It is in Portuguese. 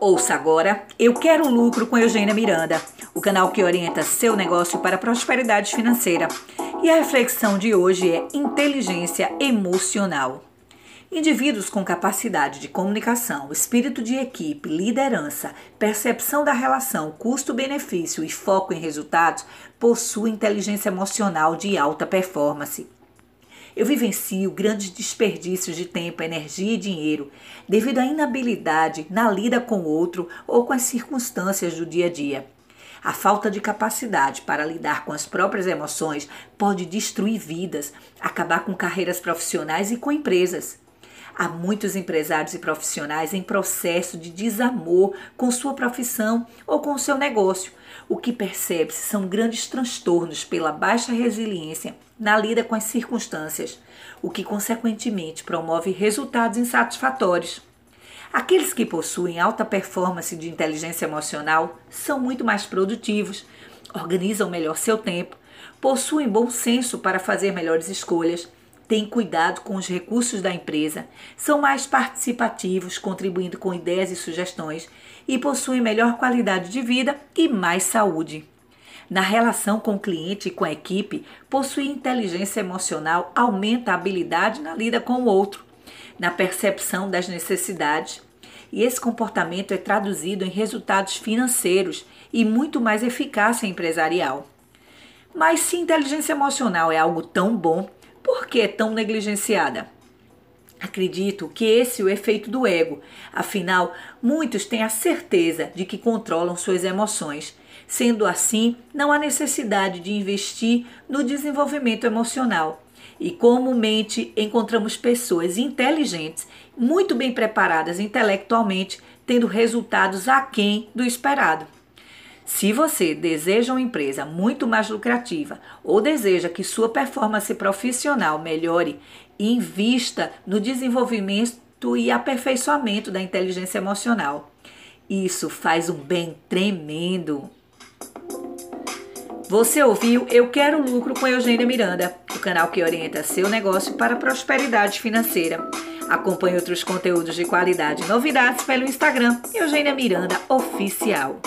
Ouça agora Eu Quero Lucro com Eugênia Miranda, o canal que orienta seu negócio para a prosperidade financeira. E a reflexão de hoje é inteligência emocional. Indivíduos com capacidade de comunicação, espírito de equipe, liderança, percepção da relação, custo-benefício e foco em resultados possuem inteligência emocional de alta performance. Eu vivencio grandes desperdícios de tempo, energia e dinheiro devido à inabilidade na lida com o outro ou com as circunstâncias do dia a dia. A falta de capacidade para lidar com as próprias emoções pode destruir vidas, acabar com carreiras profissionais e com empresas. Há muitos empresários e profissionais em processo de desamor com sua profissão ou com seu negócio. O que percebe-se são grandes transtornos pela baixa resiliência na lida com as circunstâncias, o que consequentemente promove resultados insatisfatórios. Aqueles que possuem alta performance de inteligência emocional são muito mais produtivos, organizam melhor seu tempo, possuem bom senso para fazer melhores escolhas, têm cuidado com os recursos da empresa, são mais participativos, contribuindo com ideias e sugestões e possuem melhor qualidade de vida e mais saúde. Na relação com o cliente e com a equipe, possuir inteligência emocional aumenta a habilidade na lida com o outro, na percepção das necessidades. E esse comportamento é traduzido em resultados financeiros e muito mais eficácia empresarial. Mas se inteligência emocional é algo tão bom, por que é tão negligenciada? Acredito que esse é o efeito do ego. Afinal, muitos têm a certeza de que controlam suas emoções Sendo assim, não há necessidade de investir no desenvolvimento emocional. E comumente encontramos pessoas inteligentes, muito bem preparadas intelectualmente, tendo resultados aquém do esperado. Se você deseja uma empresa muito mais lucrativa ou deseja que sua performance profissional melhore, invista no desenvolvimento e aperfeiçoamento da inteligência emocional. Isso faz um bem tremendo. Você ouviu Eu Quero Lucro com Eugênia Miranda, o canal que orienta seu negócio para a prosperidade financeira. Acompanhe outros conteúdos de qualidade e novidades pelo Instagram Eugênia Miranda Oficial.